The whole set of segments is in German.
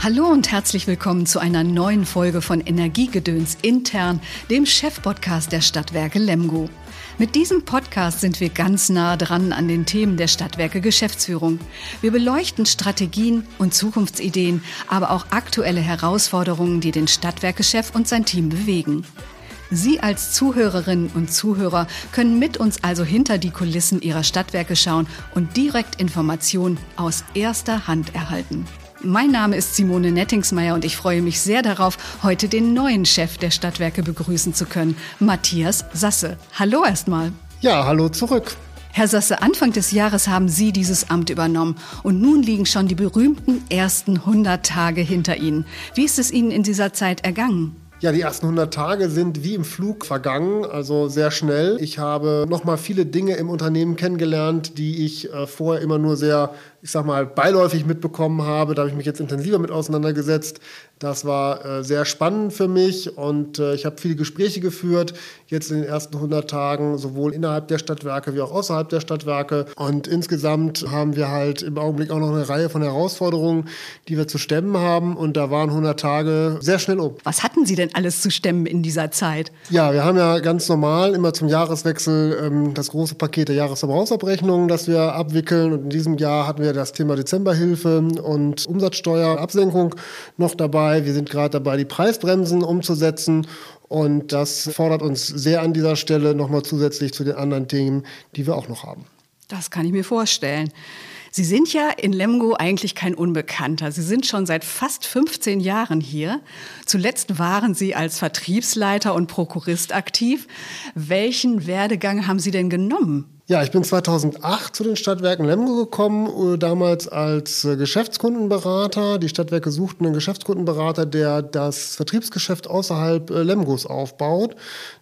Hallo und herzlich willkommen zu einer neuen Folge von Energiegedöns intern, dem Chefpodcast der Stadtwerke Lemgo. Mit diesem Podcast sind wir ganz nah dran an den Themen der Stadtwerke Geschäftsführung. Wir beleuchten Strategien und Zukunftsideen, aber auch aktuelle Herausforderungen, die den Stadtwerkechef und sein Team bewegen. Sie als Zuhörerinnen und Zuhörer können mit uns also hinter die Kulissen Ihrer Stadtwerke schauen und direkt Informationen aus erster Hand erhalten. Mein Name ist Simone Nettingsmeier und ich freue mich sehr darauf, heute den neuen Chef der Stadtwerke begrüßen zu können, Matthias Sasse. Hallo erstmal. Ja, hallo zurück. Herr Sasse, Anfang des Jahres haben Sie dieses Amt übernommen und nun liegen schon die berühmten ersten 100 Tage hinter Ihnen. Wie ist es Ihnen in dieser Zeit ergangen? Ja, die ersten 100 Tage sind wie im Flug vergangen, also sehr schnell. Ich habe nochmal viele Dinge im Unternehmen kennengelernt, die ich äh, vorher immer nur sehr ich sag mal, beiläufig mitbekommen habe. Da habe ich mich jetzt intensiver mit auseinandergesetzt. Das war äh, sehr spannend für mich und äh, ich habe viele Gespräche geführt, jetzt in den ersten 100 Tagen, sowohl innerhalb der Stadtwerke wie auch außerhalb der Stadtwerke. Und insgesamt haben wir halt im Augenblick auch noch eine Reihe von Herausforderungen, die wir zu stemmen haben. Und da waren 100 Tage sehr schnell um. Was hatten Sie denn alles zu stemmen in dieser Zeit? Ja, wir haben ja ganz normal immer zum Jahreswechsel ähm, das große Paket der Jahresverbrauchsabrechnungen, das wir abwickeln. Und in diesem Jahr hatten wir das Thema Dezemberhilfe und Umsatzsteuerabsenkung noch dabei. Wir sind gerade dabei, die Preisbremsen umzusetzen. Und das fordert uns sehr an dieser Stelle nochmal zusätzlich zu den anderen Themen, die wir auch noch haben. Das kann ich mir vorstellen. Sie sind ja in Lemgo eigentlich kein Unbekannter. Sie sind schon seit fast 15 Jahren hier. Zuletzt waren Sie als Vertriebsleiter und Prokurist aktiv. Welchen Werdegang haben Sie denn genommen? Ja, ich bin 2008 zu den Stadtwerken Lemgo gekommen, äh, damals als äh, Geschäftskundenberater. Die Stadtwerke suchten einen Geschäftskundenberater, der das Vertriebsgeschäft außerhalb äh, Lemgos aufbaut.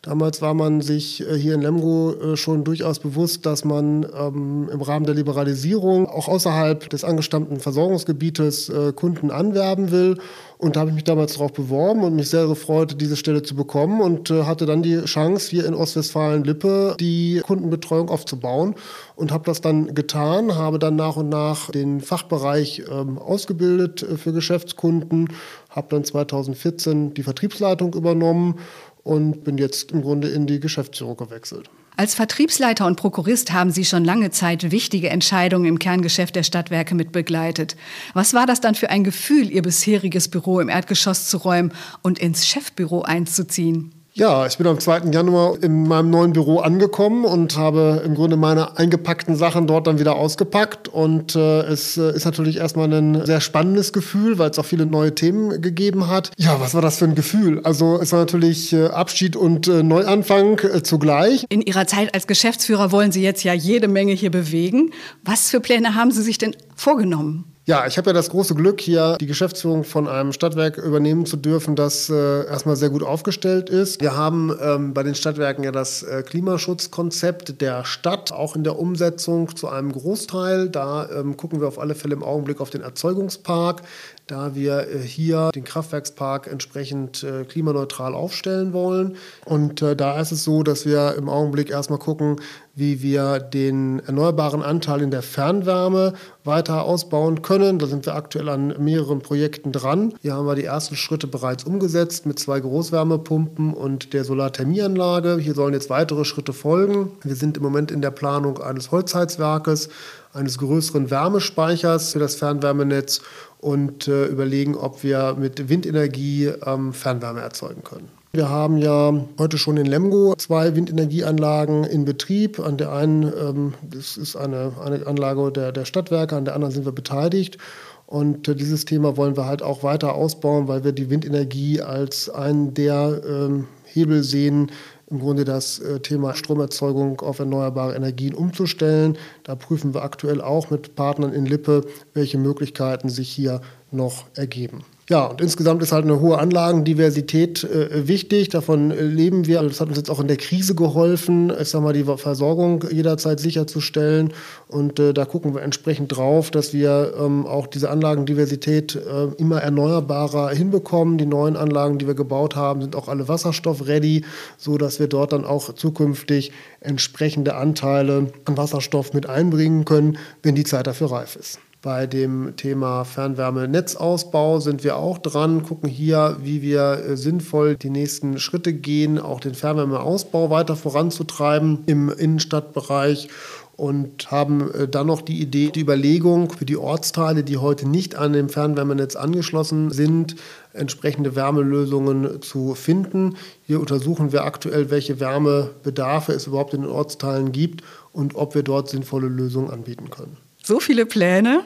Damals war man sich hier in Lemgo schon durchaus bewusst, dass man ähm, im Rahmen der Liberalisierung auch außerhalb des angestammten Versorgungsgebietes äh, Kunden anwerben will. Und da habe ich mich damals darauf beworben und mich sehr gefreut, diese Stelle zu bekommen und äh, hatte dann die Chance, hier in Ostwestfalen-Lippe die Kundenbetreuung aufzubauen und habe das dann getan, habe dann nach und nach den Fachbereich ähm, ausgebildet äh, für Geschäftskunden, habe dann 2014 die Vertriebsleitung übernommen und bin jetzt im Grunde in die Geschäftsführung gewechselt. Als Vertriebsleiter und Prokurist haben Sie schon lange Zeit wichtige Entscheidungen im Kerngeschäft der Stadtwerke mit begleitet. Was war das dann für ein Gefühl, Ihr bisheriges Büro im Erdgeschoss zu räumen und ins Chefbüro einzuziehen? Ja, ich bin am 2. Januar in meinem neuen Büro angekommen und habe im Grunde meine eingepackten Sachen dort dann wieder ausgepackt. Und äh, es äh, ist natürlich erstmal ein sehr spannendes Gefühl, weil es auch viele neue Themen gegeben hat. Ja, was war das für ein Gefühl? Also es war natürlich äh, Abschied und äh, Neuanfang äh, zugleich. In Ihrer Zeit als Geschäftsführer wollen Sie jetzt ja jede Menge hier bewegen. Was für Pläne haben Sie sich denn vorgenommen? Ja, ich habe ja das große Glück, hier die Geschäftsführung von einem Stadtwerk übernehmen zu dürfen, das äh, erstmal sehr gut aufgestellt ist. Wir haben ähm, bei den Stadtwerken ja das äh, Klimaschutzkonzept der Stadt, auch in der Umsetzung zu einem Großteil. Da ähm, gucken wir auf alle Fälle im Augenblick auf den Erzeugungspark, da wir äh, hier den Kraftwerkspark entsprechend äh, klimaneutral aufstellen wollen. Und äh, da ist es so, dass wir im Augenblick erstmal gucken, wie wir den erneuerbaren Anteil in der Fernwärme weiter ausbauen können. Da sind wir aktuell an mehreren Projekten dran. Hier haben wir die ersten Schritte bereits umgesetzt mit zwei Großwärmepumpen und der Solarthermieanlage. Hier sollen jetzt weitere Schritte folgen. Wir sind im Moment in der Planung eines Holzheizwerkes, eines größeren Wärmespeichers für das Fernwärmenetz und äh, überlegen, ob wir mit Windenergie ähm, Fernwärme erzeugen können. Wir haben ja heute schon in Lemgo zwei Windenergieanlagen in Betrieb. An der einen, ähm, das ist eine, eine Anlage der, der Stadtwerke, an der anderen sind wir beteiligt. Und äh, dieses Thema wollen wir halt auch weiter ausbauen, weil wir die Windenergie als einen der ähm, Hebel sehen, im Grunde das äh, Thema Stromerzeugung auf erneuerbare Energien umzustellen. Da prüfen wir aktuell auch mit Partnern in Lippe, welche Möglichkeiten sich hier noch ergeben. Ja, und insgesamt ist halt eine hohe Anlagendiversität äh, wichtig. Davon äh, leben wir. Das hat uns jetzt auch in der Krise geholfen, ich sag mal, die Versorgung jederzeit sicherzustellen. Und äh, da gucken wir entsprechend drauf, dass wir ähm, auch diese Anlagendiversität äh, immer erneuerbarer hinbekommen. Die neuen Anlagen, die wir gebaut haben, sind auch alle wasserstoffready, so dass wir dort dann auch zukünftig entsprechende Anteile an Wasserstoff mit einbringen können, wenn die Zeit dafür reif ist. Bei dem Thema Fernwärmenetzausbau sind wir auch dran, gucken hier, wie wir äh, sinnvoll die nächsten Schritte gehen, auch den Fernwärmeausbau weiter voranzutreiben im Innenstadtbereich und haben äh, dann noch die Idee, die Überlegung für die Ortsteile, die heute nicht an dem Fernwärmenetz angeschlossen sind, entsprechende Wärmelösungen zu finden. Hier untersuchen wir aktuell, welche Wärmebedarfe es überhaupt in den Ortsteilen gibt und ob wir dort sinnvolle Lösungen anbieten können. So viele Pläne,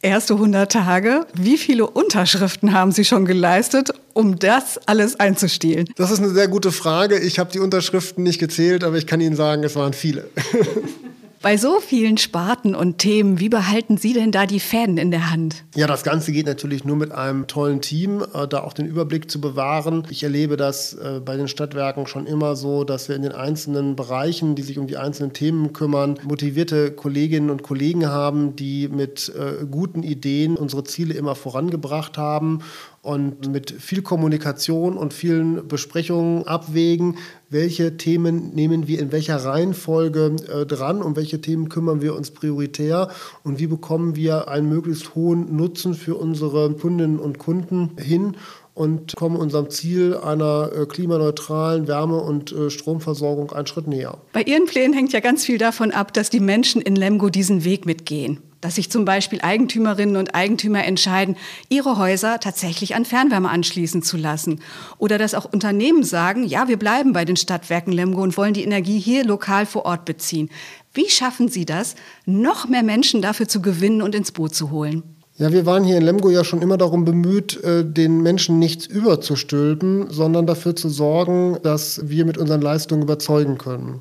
erste 100 Tage. Wie viele Unterschriften haben Sie schon geleistet, um das alles einzustiehlen? Das ist eine sehr gute Frage. Ich habe die Unterschriften nicht gezählt, aber ich kann Ihnen sagen, es waren viele. Bei so vielen Sparten und Themen, wie behalten Sie denn da die Fäden in der Hand? Ja, das Ganze geht natürlich nur mit einem tollen Team, äh, da auch den Überblick zu bewahren. Ich erlebe das äh, bei den Stadtwerken schon immer so, dass wir in den einzelnen Bereichen, die sich um die einzelnen Themen kümmern, motivierte Kolleginnen und Kollegen haben, die mit äh, guten Ideen unsere Ziele immer vorangebracht haben und mit viel Kommunikation und vielen Besprechungen abwägen, welche Themen nehmen wir in welcher Reihenfolge äh, dran, um welche Themen kümmern wir uns prioritär und wie bekommen wir einen möglichst hohen Nutzen für unsere Kundinnen und Kunden hin und kommen unserem Ziel einer äh, klimaneutralen Wärme- und äh, Stromversorgung einen Schritt näher. Bei Ihren Plänen hängt ja ganz viel davon ab, dass die Menschen in Lemgo diesen Weg mitgehen dass sich zum Beispiel Eigentümerinnen und Eigentümer entscheiden, ihre Häuser tatsächlich an Fernwärme anschließen zu lassen. Oder dass auch Unternehmen sagen, ja, wir bleiben bei den Stadtwerken Lemgo und wollen die Energie hier lokal vor Ort beziehen. Wie schaffen Sie das, noch mehr Menschen dafür zu gewinnen und ins Boot zu holen? Ja, wir waren hier in Lemgo ja schon immer darum bemüht, äh, den Menschen nichts überzustülpen, sondern dafür zu sorgen, dass wir mit unseren Leistungen überzeugen können.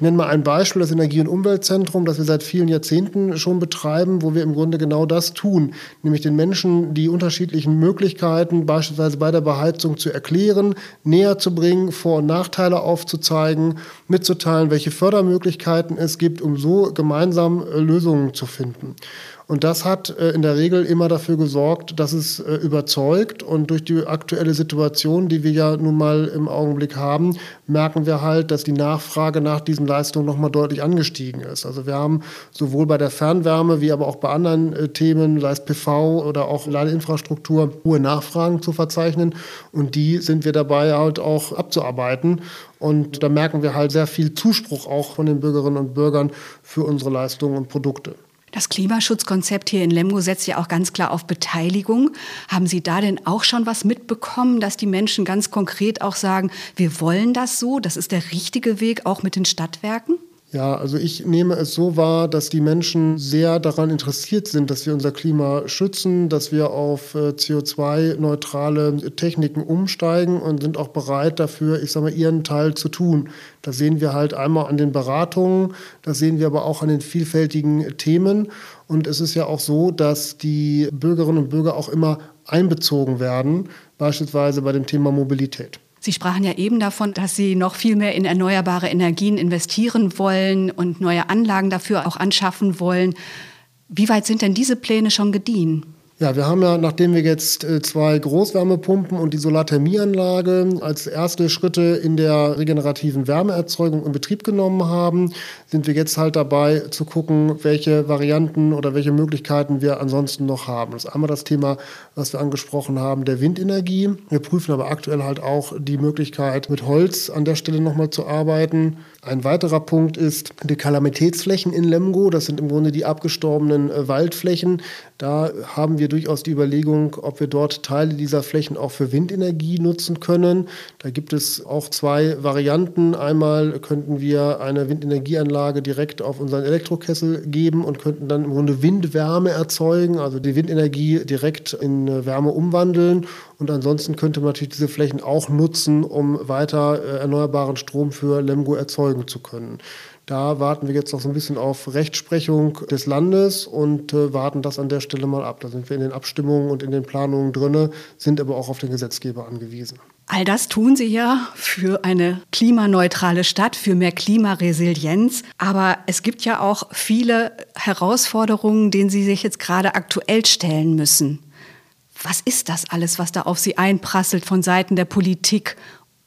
Ich nenne mal ein Beispiel, das Energie- und Umweltzentrum, das wir seit vielen Jahrzehnten schon betreiben, wo wir im Grunde genau das tun, nämlich den Menschen die unterschiedlichen Möglichkeiten beispielsweise bei der Beheizung zu erklären, näher zu bringen, Vor- und Nachteile aufzuzeigen, mitzuteilen, welche Fördermöglichkeiten es gibt, um so gemeinsam äh, Lösungen zu finden. Und das hat äh, in der Regel immer dafür gesorgt, dass es äh, überzeugt. Und durch die aktuelle Situation, die wir ja nun mal im Augenblick haben, merken wir halt, dass die Nachfrage nach diesen Leistungen nochmal deutlich angestiegen ist. Also wir haben sowohl bei der Fernwärme wie aber auch bei anderen äh, Themen, sei es PV oder auch Ladeinfrastruktur, hohe Nachfragen zu verzeichnen. Und die sind wir dabei halt auch abzuarbeiten. Und da merken wir halt sehr viel Zuspruch auch von den Bürgerinnen und Bürgern für unsere Leistungen und Produkte. Das Klimaschutzkonzept hier in Lemgo setzt ja auch ganz klar auf Beteiligung. Haben Sie da denn auch schon was mitbekommen, dass die Menschen ganz konkret auch sagen, wir wollen das so, das ist der richtige Weg, auch mit den Stadtwerken? Ja, also ich nehme es so wahr, dass die Menschen sehr daran interessiert sind, dass wir unser Klima schützen, dass wir auf äh, CO2-neutrale Techniken umsteigen und sind auch bereit dafür, ich sage mal, ihren Teil zu tun. Das sehen wir halt einmal an den Beratungen, das sehen wir aber auch an den vielfältigen Themen. Und es ist ja auch so, dass die Bürgerinnen und Bürger auch immer einbezogen werden, beispielsweise bei dem Thema Mobilität. Sie sprachen ja eben davon, dass Sie noch viel mehr in erneuerbare Energien investieren wollen und neue Anlagen dafür auch anschaffen wollen. Wie weit sind denn diese Pläne schon gediehen? Ja, wir haben ja, nachdem wir jetzt äh, zwei Großwärmepumpen und die Solarthermieanlage als erste Schritte in der regenerativen Wärmeerzeugung in Betrieb genommen haben, sind wir jetzt halt dabei zu gucken, welche Varianten oder welche Möglichkeiten wir ansonsten noch haben. Das ist einmal das Thema, was wir angesprochen haben, der Windenergie. Wir prüfen aber aktuell halt auch die Möglichkeit, mit Holz an der Stelle nochmal zu arbeiten. Ein weiterer Punkt ist die Kalamitätsflächen in Lemgo. Das sind im Grunde die abgestorbenen äh, Waldflächen. Da haben wir durchaus die Überlegung, ob wir dort Teile dieser Flächen auch für Windenergie nutzen können. Da gibt es auch zwei Varianten. Einmal könnten wir eine Windenergieanlage direkt auf unseren Elektrokessel geben und könnten dann im Grunde Windwärme erzeugen, also die Windenergie direkt in äh, Wärme umwandeln. Und ansonsten könnte man natürlich diese Flächen auch nutzen, um weiter äh, erneuerbaren Strom für Lemgo erzeugen zu können. Da warten wir jetzt noch so ein bisschen auf Rechtsprechung des Landes und äh, warten das an der Stelle mal ab. Da sind wir in den Abstimmungen und in den Planungen drin, sind aber auch auf den Gesetzgeber angewiesen. All das tun Sie ja für eine klimaneutrale Stadt, für mehr Klimaresilienz. Aber es gibt ja auch viele Herausforderungen, denen Sie sich jetzt gerade aktuell stellen müssen. Was ist das alles, was da auf Sie einprasselt von Seiten der Politik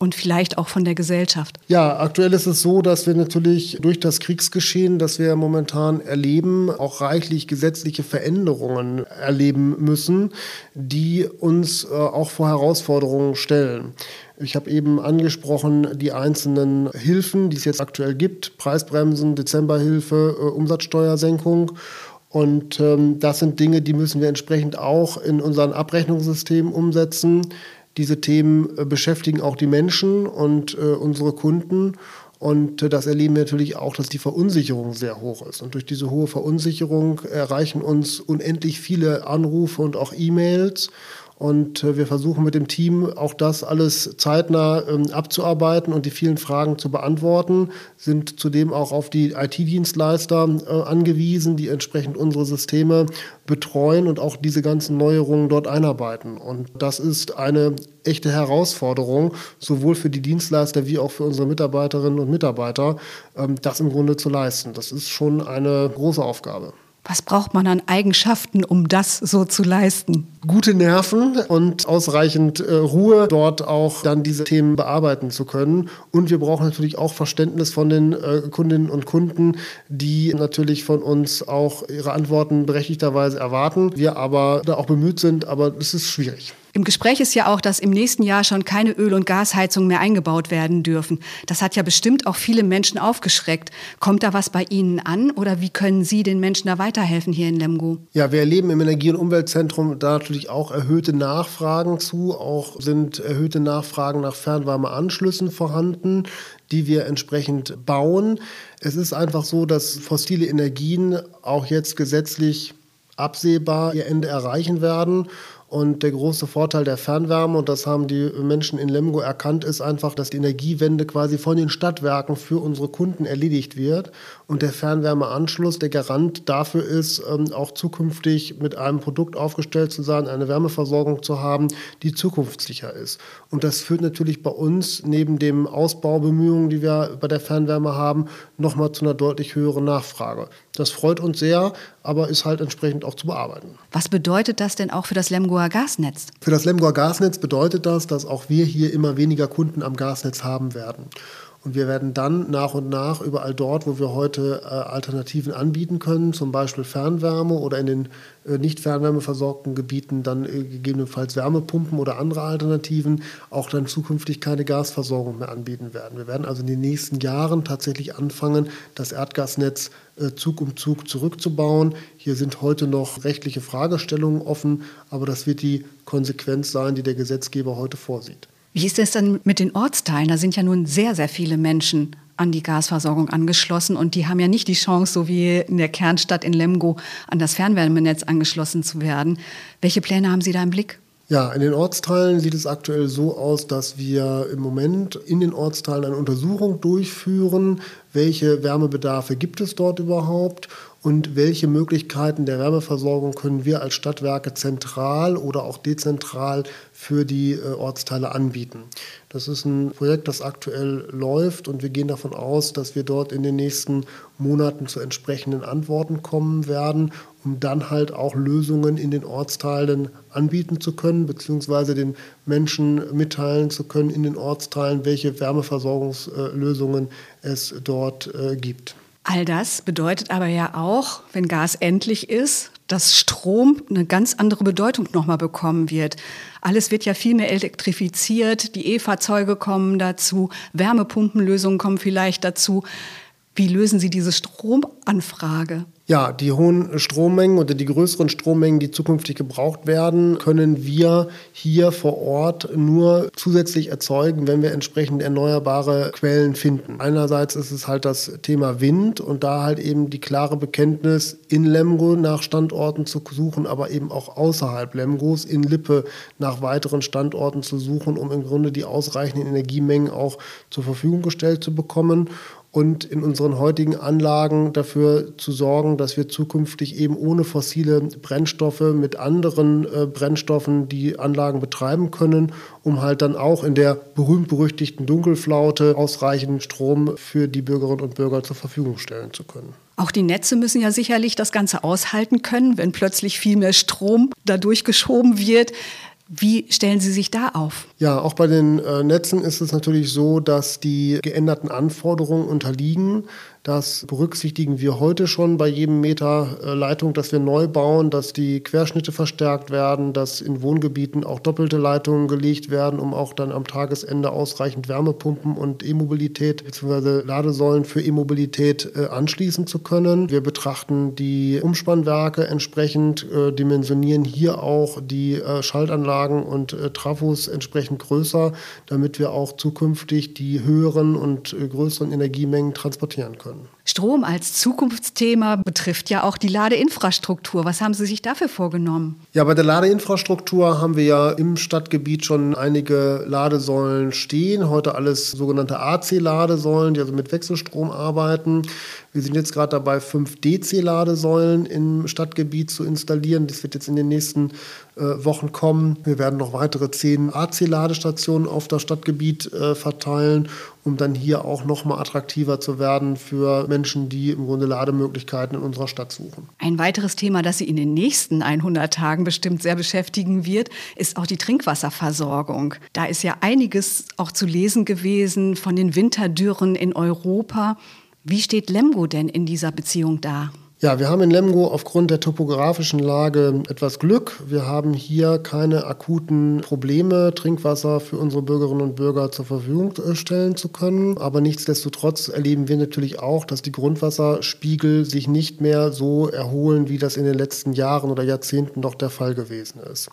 und vielleicht auch von der Gesellschaft? Ja, aktuell ist es so, dass wir natürlich durch das Kriegsgeschehen, das wir momentan erleben, auch reichlich gesetzliche Veränderungen erleben müssen, die uns äh, auch vor Herausforderungen stellen. Ich habe eben angesprochen die einzelnen Hilfen, die es jetzt aktuell gibt. Preisbremsen, Dezemberhilfe, äh, Umsatzsteuersenkung. Und ähm, das sind Dinge, die müssen wir entsprechend auch in unseren Abrechnungssystemen umsetzen. Diese Themen äh, beschäftigen auch die Menschen und äh, unsere Kunden. Und äh, das erleben wir natürlich auch, dass die Verunsicherung sehr hoch ist. Und durch diese hohe Verunsicherung erreichen uns unendlich viele Anrufe und auch E-Mails. Und äh, wir versuchen mit dem Team auch das alles zeitnah ähm, abzuarbeiten und die vielen Fragen zu beantworten, sind zudem auch auf die IT-Dienstleister äh, angewiesen, die entsprechend unsere Systeme betreuen und auch diese ganzen Neuerungen dort einarbeiten. Und das ist eine echte Herausforderung, sowohl für die Dienstleister wie auch für unsere Mitarbeiterinnen und Mitarbeiter, ähm, das im Grunde zu leisten. Das ist schon eine große Aufgabe. Was braucht man an Eigenschaften, um das so zu leisten? Gute Nerven und ausreichend äh, Ruhe, dort auch dann diese Themen bearbeiten zu können. Und wir brauchen natürlich auch Verständnis von den äh, Kundinnen und Kunden, die natürlich von uns auch ihre Antworten berechtigterweise erwarten. Wir aber da auch bemüht sind, aber es ist schwierig. Im Gespräch ist ja auch, dass im nächsten Jahr schon keine Öl- und Gasheizungen mehr eingebaut werden dürfen. Das hat ja bestimmt auch viele Menschen aufgeschreckt. Kommt da was bei Ihnen an oder wie können Sie den Menschen da weiterhelfen hier in Lemgo? Ja, wir erleben im Energie- und Umweltzentrum da natürlich auch erhöhte Nachfragen zu. Auch sind erhöhte Nachfragen nach Fernwärmeanschlüssen vorhanden die wir entsprechend bauen. Es ist einfach so, dass fossile Energien auch jetzt gesetzlich absehbar ihr Ende erreichen werden. Und der große Vorteil der Fernwärme, und das haben die Menschen in Lemgo erkannt, ist einfach, dass die Energiewende quasi von den Stadtwerken für unsere Kunden erledigt wird. Und der Fernwärmeanschluss der Garant dafür ist, ähm, auch zukünftig mit einem Produkt aufgestellt zu sein, eine Wärmeversorgung zu haben, die zukunftssicher ist. Und das führt natürlich bei uns neben den Ausbaubemühungen, die wir bei der Fernwärme haben, nochmal zu einer deutlich höheren Nachfrage. Das freut uns sehr, aber ist halt entsprechend auch zu bearbeiten. Was bedeutet das denn auch für das Lemgoer Gasnetz? Für das Lemgoer Gasnetz bedeutet das, dass auch wir hier immer weniger Kunden am Gasnetz haben werden. Und wir werden dann nach und nach überall dort, wo wir heute äh, Alternativen anbieten können, zum Beispiel Fernwärme oder in den äh, nicht fernwärmeversorgten Gebieten dann äh, gegebenenfalls Wärmepumpen oder andere Alternativen, auch dann zukünftig keine Gasversorgung mehr anbieten werden. Wir werden also in den nächsten Jahren tatsächlich anfangen, das Erdgasnetz äh, Zug um Zug zurückzubauen. Hier sind heute noch rechtliche Fragestellungen offen, aber das wird die Konsequenz sein, die der Gesetzgeber heute vorsieht. Wie ist es denn mit den Ortsteilen? Da sind ja nun sehr, sehr viele Menschen an die Gasversorgung angeschlossen und die haben ja nicht die Chance, so wie in der Kernstadt in Lemgo, an das Fernwärmenetz angeschlossen zu werden. Welche Pläne haben Sie da im Blick? Ja, in den Ortsteilen sieht es aktuell so aus, dass wir im Moment in den Ortsteilen eine Untersuchung durchführen, welche Wärmebedarfe gibt es dort überhaupt und welche Möglichkeiten der Wärmeversorgung können wir als Stadtwerke zentral oder auch dezentral für die äh, Ortsteile anbieten. Das ist ein Projekt, das aktuell läuft und wir gehen davon aus, dass wir dort in den nächsten Monaten zu entsprechenden Antworten kommen werden, um dann halt auch Lösungen in den Ortsteilen anbieten zu können, beziehungsweise den Menschen mitteilen zu können in den Ortsteilen, welche Wärmeversorgungslösungen es dort äh, gibt. All das bedeutet aber ja auch, wenn Gas endlich ist, dass Strom eine ganz andere Bedeutung nochmal bekommen wird. Alles wird ja viel mehr elektrifiziert, die E-Fahrzeuge kommen dazu, Wärmepumpenlösungen kommen vielleicht dazu. Wie lösen Sie diese Stromanfrage? Ja, die hohen Strommengen oder die größeren Strommengen, die zukünftig gebraucht werden, können wir hier vor Ort nur zusätzlich erzeugen, wenn wir entsprechend erneuerbare Quellen finden. Einerseits ist es halt das Thema Wind und da halt eben die klare Bekenntnis, in Lemgo nach Standorten zu suchen, aber eben auch außerhalb Lemgos, in Lippe nach weiteren Standorten zu suchen, um im Grunde die ausreichenden Energiemengen auch zur Verfügung gestellt zu bekommen und in unseren heutigen Anlagen dafür zu sorgen, dass wir zukünftig eben ohne fossile Brennstoffe mit anderen äh, Brennstoffen die Anlagen betreiben können, um halt dann auch in der berühmt-berüchtigten Dunkelflaute ausreichend Strom für die Bürgerinnen und Bürger zur Verfügung stellen zu können. Auch die Netze müssen ja sicherlich das Ganze aushalten können, wenn plötzlich viel mehr Strom dadurch geschoben wird. Wie stellen Sie sich da auf? Ja, auch bei den äh, Netzen ist es natürlich so, dass die geänderten Anforderungen unterliegen. Das berücksichtigen wir heute schon bei jedem Meter äh, Leitung, das wir neu bauen, dass die Querschnitte verstärkt werden, dass in Wohngebieten auch doppelte Leitungen gelegt werden, um auch dann am Tagesende ausreichend Wärmepumpen und E-Mobilität bzw. Ladesäulen für E-Mobilität äh, anschließen zu können. Wir betrachten die Umspannwerke entsprechend, äh, dimensionieren hier auch die Schaltanlagen und Trafos entsprechend größer, damit wir auch zukünftig die höheren und größeren Energiemengen transportieren können können. Strom als Zukunftsthema betrifft ja auch die Ladeinfrastruktur. Was haben Sie sich dafür vorgenommen? Ja, bei der Ladeinfrastruktur haben wir ja im Stadtgebiet schon einige Ladesäulen stehen. Heute alles sogenannte AC-Ladesäulen, die also mit Wechselstrom arbeiten. Wir sind jetzt gerade dabei, fünf DC-Ladesäulen im Stadtgebiet zu installieren. Das wird jetzt in den nächsten äh, Wochen kommen. Wir werden noch weitere zehn AC-Ladestationen auf das Stadtgebiet äh, verteilen, um dann hier auch noch mal attraktiver zu werden für Menschen, die im Grunde Lademöglichkeiten in unserer Stadt suchen. Ein weiteres Thema, das Sie in den nächsten 100 Tagen bestimmt sehr beschäftigen wird, ist auch die Trinkwasserversorgung. Da ist ja einiges auch zu lesen gewesen von den Winterdürren in Europa. Wie steht Lemgo denn in dieser Beziehung da? Ja, wir haben in Lemgo aufgrund der topografischen Lage etwas Glück. Wir haben hier keine akuten Probleme, Trinkwasser für unsere Bürgerinnen und Bürger zur Verfügung stellen zu können. Aber nichtsdestotrotz erleben wir natürlich auch, dass die Grundwasserspiegel sich nicht mehr so erholen, wie das in den letzten Jahren oder Jahrzehnten noch der Fall gewesen ist.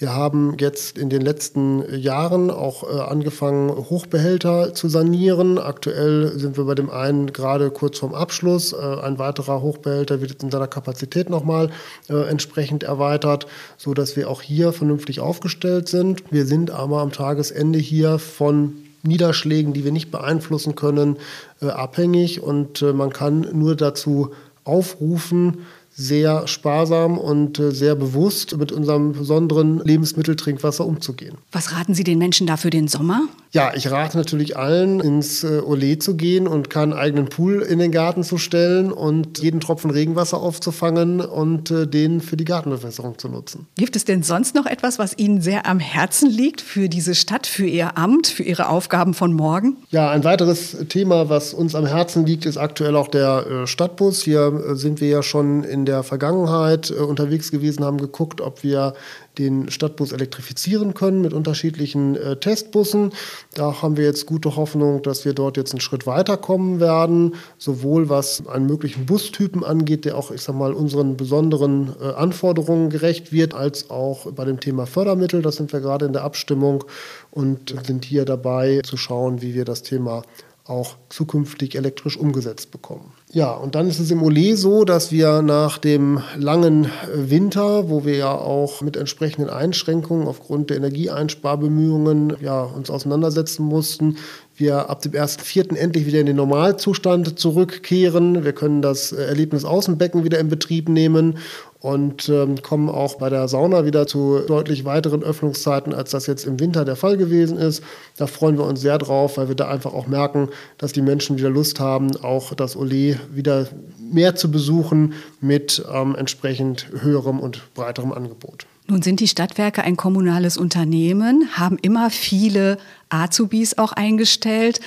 Wir haben jetzt in den letzten Jahren auch äh, angefangen, Hochbehälter zu sanieren. Aktuell sind wir bei dem einen gerade kurz vorm Abschluss. Äh, ein weiterer Hochbehälter wird jetzt in seiner Kapazität nochmal äh, entsprechend erweitert, sodass wir auch hier vernünftig aufgestellt sind. Wir sind aber am Tagesende hier von Niederschlägen, die wir nicht beeinflussen können, abhängig und man kann nur dazu aufrufen, sehr sparsam und äh, sehr bewusst mit unserem besonderen Lebensmitteltrinkwasser umzugehen. Was raten Sie den Menschen da für den Sommer? Ja, ich rate natürlich allen, ins äh, Olé zu gehen und keinen eigenen Pool in den Garten zu stellen und jeden Tropfen Regenwasser aufzufangen und äh, den für die Gartenbewässerung zu nutzen. Gibt es denn sonst noch etwas, was Ihnen sehr am Herzen liegt für diese Stadt, für Ihr Amt, für Ihre Aufgaben von morgen? Ja, ein weiteres Thema, was uns am Herzen liegt, ist aktuell auch der äh, Stadtbus. Hier sind wir ja schon in der Vergangenheit unterwegs gewesen, haben geguckt, ob wir den Stadtbus elektrifizieren können mit unterschiedlichen äh, Testbussen. Da haben wir jetzt gute Hoffnung, dass wir dort jetzt einen Schritt weiterkommen werden, sowohl was einen möglichen Bustypen angeht, der auch, ich sag mal, unseren besonderen äh, Anforderungen gerecht wird, als auch bei dem Thema Fördermittel. Da sind wir gerade in der Abstimmung und sind hier dabei zu schauen, wie wir das Thema auch zukünftig elektrisch umgesetzt bekommen. Ja, und dann ist es im Olé so, dass wir nach dem langen Winter, wo wir ja auch mit entsprechenden Einschränkungen aufgrund der Energieeinsparbemühungen ja, uns auseinandersetzen mussten, wir ab dem 1.4. endlich wieder in den Normalzustand zurückkehren. Wir können das Erlebnis Außenbecken wieder in Betrieb nehmen und ähm, kommen auch bei der Sauna wieder zu deutlich weiteren Öffnungszeiten, als das jetzt im Winter der Fall gewesen ist. Da freuen wir uns sehr drauf, weil wir da einfach auch merken, dass die Menschen wieder Lust haben, auch das Olé wieder mehr zu besuchen mit ähm, entsprechend höherem und breiterem Angebot. Nun sind die Stadtwerke ein kommunales Unternehmen, haben immer viele Azubis auch eingestellt.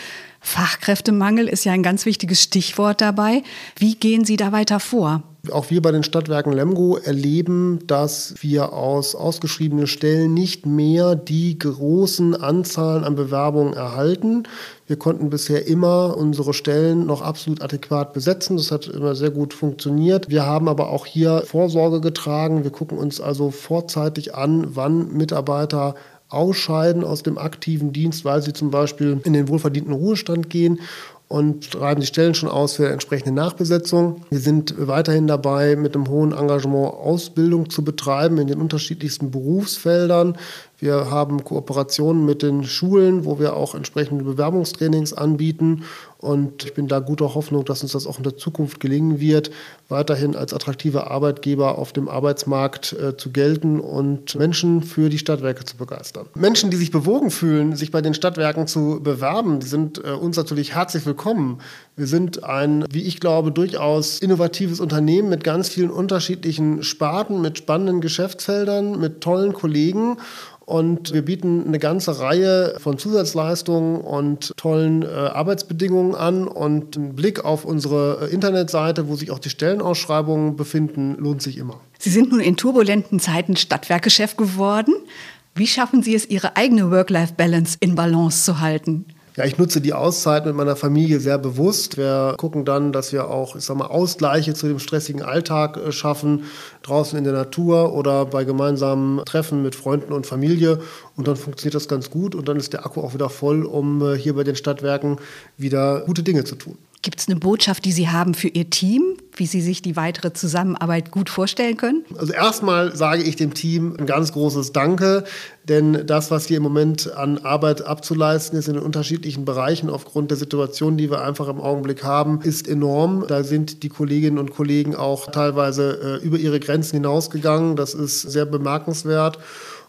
Fachkräftemangel ist ja ein ganz wichtiges Stichwort dabei. Wie gehen Sie da weiter vor? Auch wir bei den Stadtwerken Lemgo erleben, dass wir aus ausgeschriebenen Stellen nicht mehr die großen Anzahlen an Bewerbungen erhalten. Wir konnten bisher immer unsere Stellen noch absolut adäquat besetzen. Das hat immer sehr gut funktioniert. Wir haben aber auch hier Vorsorge getragen. Wir gucken uns also vorzeitig an, wann Mitarbeiter ausscheiden aus dem aktiven Dienst, weil sie zum Beispiel in den wohlverdienten Ruhestand gehen und schreiben die Stellen schon aus für entsprechende Nachbesetzung. Wir sind weiterhin dabei, mit einem hohen Engagement Ausbildung zu betreiben in den unterschiedlichsten Berufsfeldern. Wir haben Kooperationen mit den Schulen, wo wir auch entsprechende Bewerbungstrainings anbieten. Und ich bin da guter Hoffnung, dass uns das auch in der Zukunft gelingen wird, weiterhin als attraktiver Arbeitgeber auf dem Arbeitsmarkt äh, zu gelten und Menschen für die Stadtwerke zu begeistern. Menschen, die sich bewogen fühlen, sich bei den Stadtwerken zu bewerben, die sind äh, uns natürlich herzlich willkommen. Wir sind ein, wie ich glaube, durchaus innovatives Unternehmen mit ganz vielen unterschiedlichen Sparten, mit spannenden Geschäftsfeldern, mit tollen Kollegen. Und wir bieten eine ganze Reihe von Zusatzleistungen und tollen äh, Arbeitsbedingungen an. Und ein Blick auf unsere äh, Internetseite, wo sich auch die Stellenausschreibungen befinden, lohnt sich immer. Sie sind nun in turbulenten Zeiten Stadtwerkechef geworden. Wie schaffen Sie es, Ihre eigene Work-Life-Balance in Balance zu halten? Ja, ich nutze die Auszeit mit meiner Familie sehr bewusst. Wir gucken dann, dass wir auch, ich sag mal, Ausgleiche zu dem stressigen Alltag äh, schaffen, draußen in der Natur oder bei gemeinsamen Treffen mit Freunden und Familie. Und dann funktioniert das ganz gut und dann ist der Akku auch wieder voll, um äh, hier bei den Stadtwerken wieder gute Dinge zu tun. Gibt es eine Botschaft, die Sie haben für Ihr Team, wie Sie sich die weitere Zusammenarbeit gut vorstellen können? Also erstmal sage ich dem Team ein ganz großes Danke, denn das, was hier im Moment an Arbeit abzuleisten ist in den unterschiedlichen Bereichen aufgrund der Situation, die wir einfach im Augenblick haben, ist enorm. Da sind die Kolleginnen und Kollegen auch teilweise äh, über ihre Grenzen hinausgegangen. Das ist sehr bemerkenswert.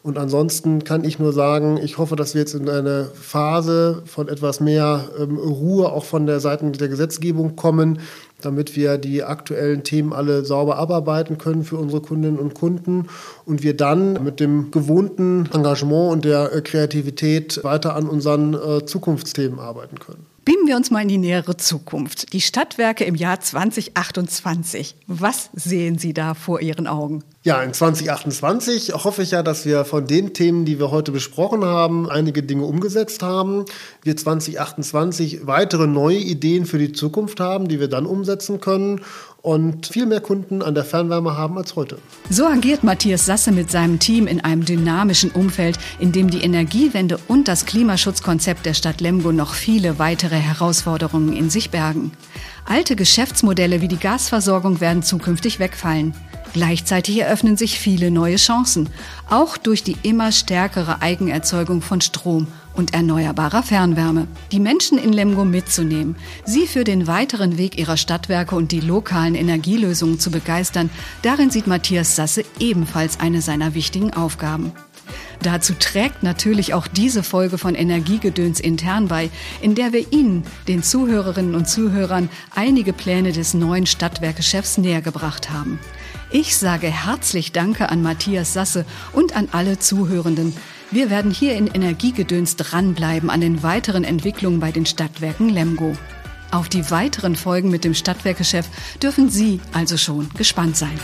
Und ansonsten kann ich nur sagen, ich hoffe, dass wir jetzt in eine Phase von etwas mehr ähm, Ruhe auch von der Seite der Gesetzgebung kommen, damit wir die aktuellen Themen alle sauber abarbeiten können für unsere Kundinnen und Kunden und wir dann mit dem gewohnten Engagement und der äh, Kreativität weiter an unseren äh, Zukunftsthemen arbeiten können. Beamen wir uns mal in die nähere Zukunft. Die Stadtwerke im Jahr 2028. Was sehen Sie da vor Ihren Augen? Ja, in 2028 hoffe ich ja, dass wir von den Themen, die wir heute besprochen haben, einige Dinge umgesetzt haben. Wir 2028 weitere neue Ideen für die Zukunft haben, die wir dann umsetzen können und viel mehr Kunden an der Fernwärme haben als heute. So agiert Matthias Sasse mit seinem Team in einem dynamischen Umfeld, in dem die Energiewende und das Klimaschutzkonzept der Stadt Lemgo noch viele weitere Herausforderungen in sich bergen. Alte Geschäftsmodelle wie die Gasversorgung werden zukünftig wegfallen. Gleichzeitig eröffnen sich viele neue Chancen, auch durch die immer stärkere Eigenerzeugung von Strom und erneuerbarer Fernwärme. Die Menschen in Lemgo mitzunehmen, sie für den weiteren Weg ihrer Stadtwerke und die lokalen Energielösungen zu begeistern, darin sieht Matthias Sasse ebenfalls eine seiner wichtigen Aufgaben. Dazu trägt natürlich auch diese Folge von Energiegedöns intern bei, in der wir Ihnen, den Zuhörerinnen und Zuhörern, einige Pläne des neuen Stadtwerkechefs nähergebracht haben. Ich sage herzlich Danke an Matthias Sasse und an alle Zuhörenden. Wir werden hier in Energiegedöns dranbleiben an den weiteren Entwicklungen bei den Stadtwerken Lemgo. Auf die weiteren Folgen mit dem Stadtwerkechef dürfen Sie also schon gespannt sein.